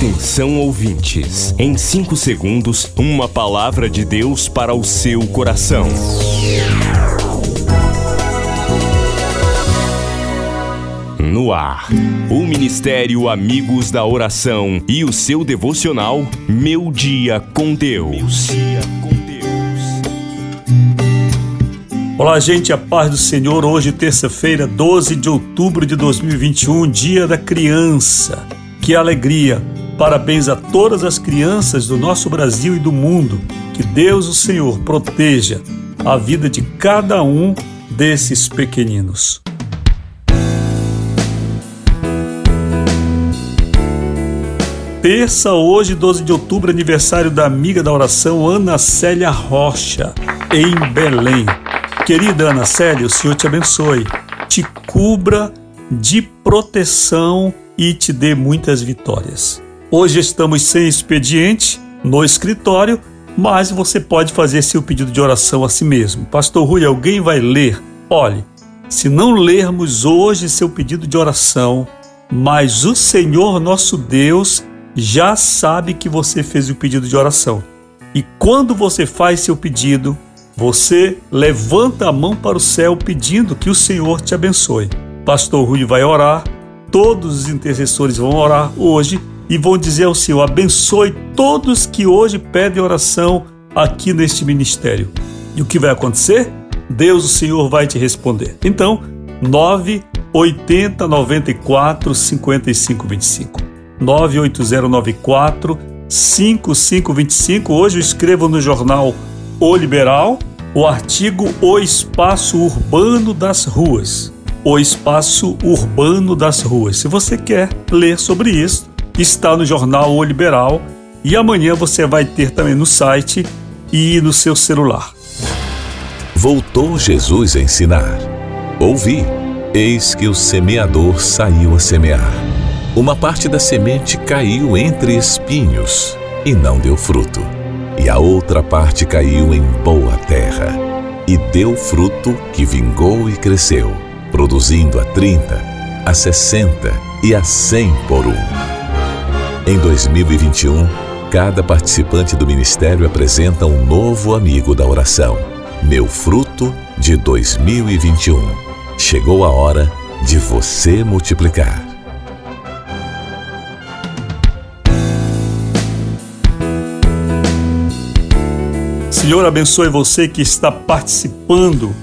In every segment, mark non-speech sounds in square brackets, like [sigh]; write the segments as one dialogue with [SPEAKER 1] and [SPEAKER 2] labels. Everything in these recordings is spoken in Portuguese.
[SPEAKER 1] Atenção ouvintes, em 5 segundos, uma palavra de Deus para o seu coração. No ar, o Ministério Amigos da Oração e o seu devocional Meu Dia com Deus.
[SPEAKER 2] Olá, gente, a paz do Senhor. Hoje, terça-feira, 12 de outubro de 2021, Dia da Criança. Que alegria! Parabéns a todas as crianças do nosso Brasil e do mundo. Que Deus, o Senhor, proteja a vida de cada um desses pequeninos. Terça, hoje, 12 de outubro, aniversário da amiga da oração Ana Célia Rocha, em Belém. Querida Ana Célia, o Senhor te abençoe, te cubra de proteção e te dê muitas vitórias. Hoje estamos sem expediente no escritório, mas você pode fazer seu pedido de oração a si mesmo. Pastor Rui, alguém vai ler? Olhe, se não lermos hoje seu pedido de oração, mas o Senhor nosso Deus já sabe que você fez o pedido de oração. E quando você faz seu pedido, você levanta a mão para o céu pedindo que o Senhor te abençoe. Pastor Rui vai orar, todos os intercessores vão orar hoje e vão dizer ao Senhor: abençoe todos que hoje pedem oração aqui neste ministério. E o que vai acontecer? Deus, o Senhor, vai te responder. Então, 9 80 94 55 25. 98094 5525. Hoje eu escrevo no jornal O Liberal o artigo O Espaço Urbano das Ruas. O Espaço Urbano das Ruas. Se você quer ler sobre isso, está no jornal O Liberal e amanhã você vai ter também no site e no seu celular.
[SPEAKER 3] Voltou Jesus a ensinar. Ouvi, eis que o semeador saiu a semear. Uma parte da semente caiu entre espinhos e não deu fruto. E a outra parte caiu em boa terra e deu fruto que vingou e cresceu, produzindo a 30, a 60 e a 100 por um. Em 2021, cada participante do ministério apresenta um novo amigo da oração. Meu fruto de 2021. Chegou a hora de você multiplicar.
[SPEAKER 2] Senhor abençoe você que está participando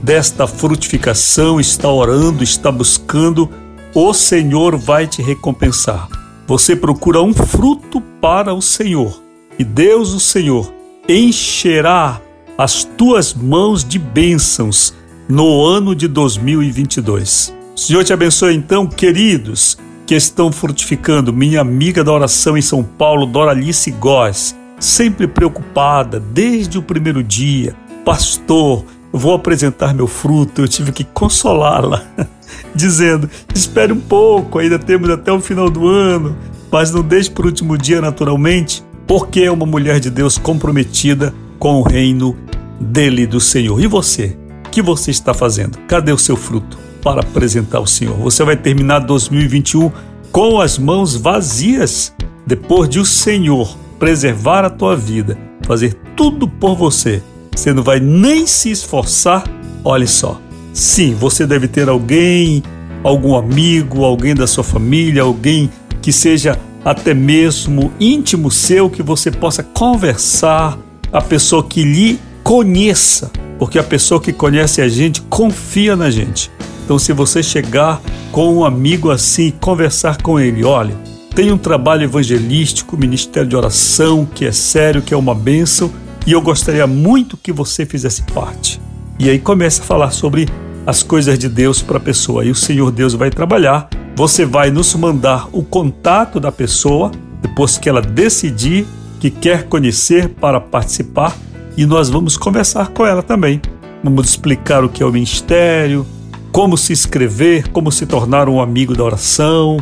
[SPEAKER 2] desta frutificação, está orando, está buscando. O Senhor vai te recompensar. Você procura um fruto para o Senhor, e Deus, o Senhor, encherá as tuas mãos de bênçãos no ano de 2022. O Senhor te abençoe então, queridos, que estão frutificando. Minha amiga da oração em São Paulo, Doralice Góes, sempre preocupada desde o primeiro dia. Pastor, vou apresentar meu fruto. Eu tive que consolá-la. [laughs] dizendo: espere um pouco, ainda temos até o final do ano, mas não deixe para o último dia naturalmente, porque é uma mulher de Deus comprometida com o reino dele do Senhor. E você? O que você está fazendo? Cadê o seu fruto para apresentar ao Senhor? Você vai terminar 2021 com as mãos vazias, depois de o Senhor preservar a tua vida, fazer tudo por você. Você não vai nem se esforçar. Olhe só, Sim, você deve ter alguém, algum amigo, alguém da sua família, alguém que seja até mesmo íntimo seu, que você possa conversar, a pessoa que lhe conheça, porque a pessoa que conhece a gente confia na gente. Então, se você chegar com um amigo assim conversar com ele, olha, tem um trabalho evangelístico, ministério de oração, que é sério, que é uma bênção, e eu gostaria muito que você fizesse parte. E aí começa a falar sobre as coisas de Deus para a pessoa. E o Senhor Deus vai trabalhar. Você vai nos mandar o contato da pessoa depois que ela decidir que quer conhecer para participar e nós vamos conversar com ela também. Vamos explicar o que é o ministério, como se inscrever, como se tornar um amigo da oração,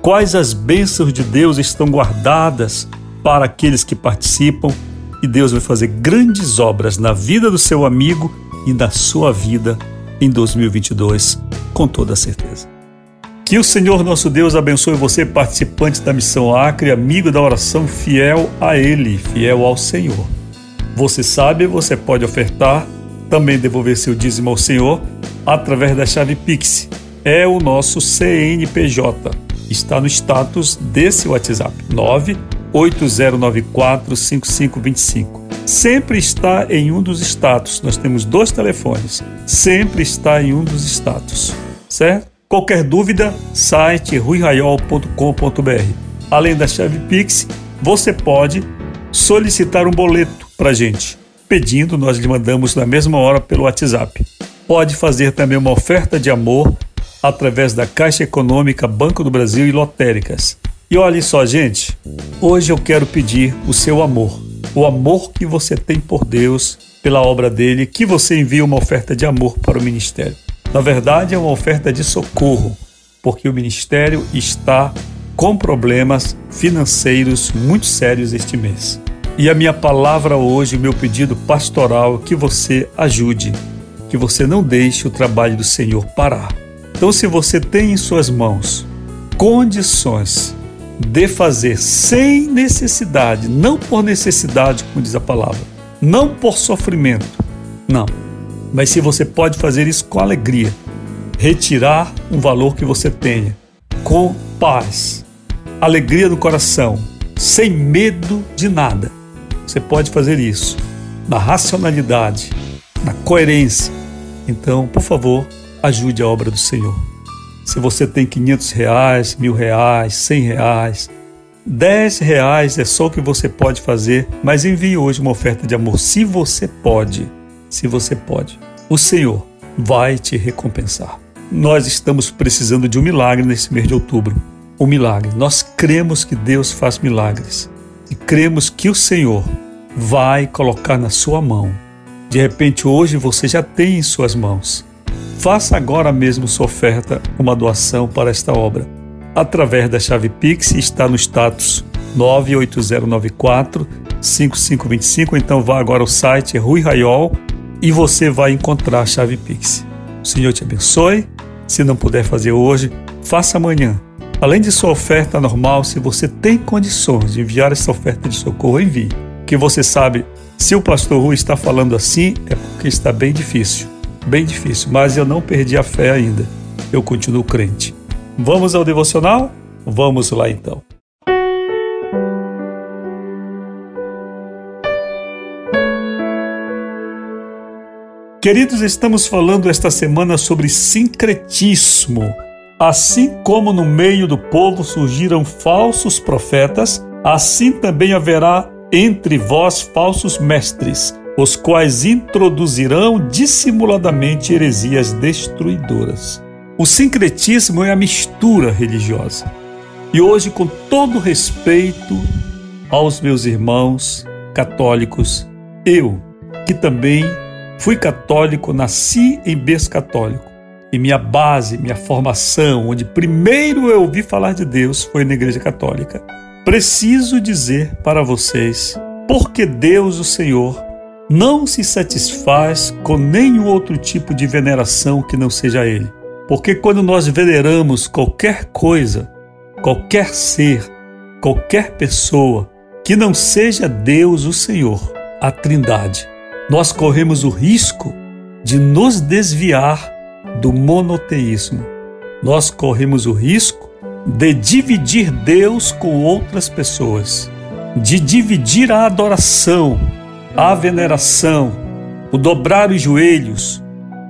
[SPEAKER 2] quais as bênçãos de Deus estão guardadas para aqueles que participam e Deus vai fazer grandes obras na vida do seu amigo e na sua vida em 2022, com toda certeza. Que o Senhor nosso Deus abençoe você, participante da missão Acre, amigo da oração, fiel a Ele, fiel ao Senhor. Você sabe, você pode ofertar, também devolver seu dízimo ao Senhor através da chave Pix. É o nosso CNPJ. Está no status desse WhatsApp: 980945525. Sempre está em um dos status. Nós temos dois telefones. Sempre está em um dos status. Certo? Qualquer dúvida, site ruiraiol.com.br. Além da chave Pix, você pode solicitar um boleto para gente. Pedindo, nós lhe mandamos na mesma hora pelo WhatsApp. Pode fazer também uma oferta de amor através da Caixa Econômica, Banco do Brasil e lotéricas. E olhe só, gente, hoje eu quero pedir o seu amor, o amor que você tem por Deus, pela obra dele, que você envie uma oferta de amor para o ministério. Na verdade, é uma oferta de socorro, porque o ministério está com problemas financeiros muito sérios este mês. E a minha palavra hoje, meu pedido pastoral, é que você ajude, que você não deixe o trabalho do Senhor parar. Então, se você tem em suas mãos condições de fazer sem necessidade, não por necessidade, como diz a palavra, não por sofrimento, não, mas se você pode fazer isso com alegria, retirar um valor que você tenha, com paz, alegria no coração, sem medo de nada, você pode fazer isso na racionalidade, na coerência. Então, por favor, ajude a obra do Senhor. Se você tem 500 reais, mil reais, 100 reais, 10 reais é só o que você pode fazer, mas envie hoje uma oferta de amor, se você pode se você pode. O Senhor vai te recompensar. Nós estamos precisando de um milagre nesse mês de outubro. Um milagre. Nós cremos que Deus faz milagres e cremos que o Senhor vai colocar na sua mão. De repente, hoje você já tem em suas mãos. Faça agora mesmo sua oferta, uma doação para esta obra. Através da chave Pix, está no status 98094 5525. Então vá agora ao site Rui Raiol e você vai encontrar a chave Pix. O Senhor te abençoe. Se não puder fazer hoje, faça amanhã. Além de sua oferta normal, se você tem condições de enviar essa oferta de socorro, envie. Que você sabe, se o pastor Rui está falando assim, é porque está bem difícil. Bem difícil, mas eu não perdi a fé ainda. Eu continuo crente. Vamos ao devocional? Vamos lá então. Queridos, estamos falando esta semana sobre sincretismo. Assim como no meio do povo surgiram falsos profetas, assim também haverá entre vós falsos mestres, os quais introduzirão dissimuladamente heresias destruidoras. O sincretismo é a mistura religiosa. E hoje, com todo respeito aos meus irmãos católicos, eu, que também Fui católico, nasci em berço católico. E minha base, minha formação, onde primeiro eu ouvi falar de Deus, foi na Igreja Católica. Preciso dizer para vocês, porque Deus, o Senhor, não se satisfaz com nenhum outro tipo de veneração que não seja Ele. Porque quando nós veneramos qualquer coisa, qualquer ser, qualquer pessoa que não seja Deus, o Senhor, a Trindade, nós corremos o risco de nos desviar do monoteísmo. Nós corremos o risco de dividir Deus com outras pessoas, de dividir a adoração, a veneração, o dobrar os joelhos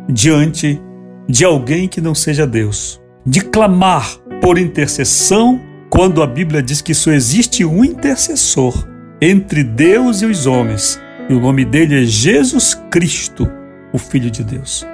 [SPEAKER 2] diante de alguém que não seja Deus, de clamar por intercessão quando a Bíblia diz que só existe um intercessor entre Deus e os homens, e o nome dele é Jesus Cristo, o Filho de Deus.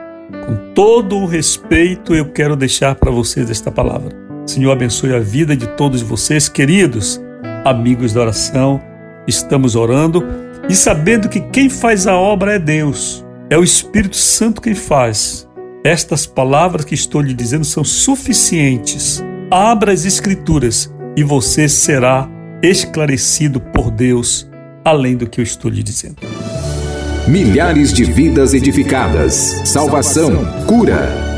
[SPEAKER 2] Com todo o respeito, eu quero deixar para vocês esta palavra. Senhor, abençoe a vida de todos vocês, queridos amigos da oração. Estamos orando e sabendo que quem faz a obra é Deus, é o Espírito Santo quem faz. Estas palavras que estou lhe dizendo são suficientes. Abra as Escrituras e você será esclarecido por Deus além do que eu estou lhe dizendo.
[SPEAKER 4] Milhares de vidas edificadas, salvação, cura.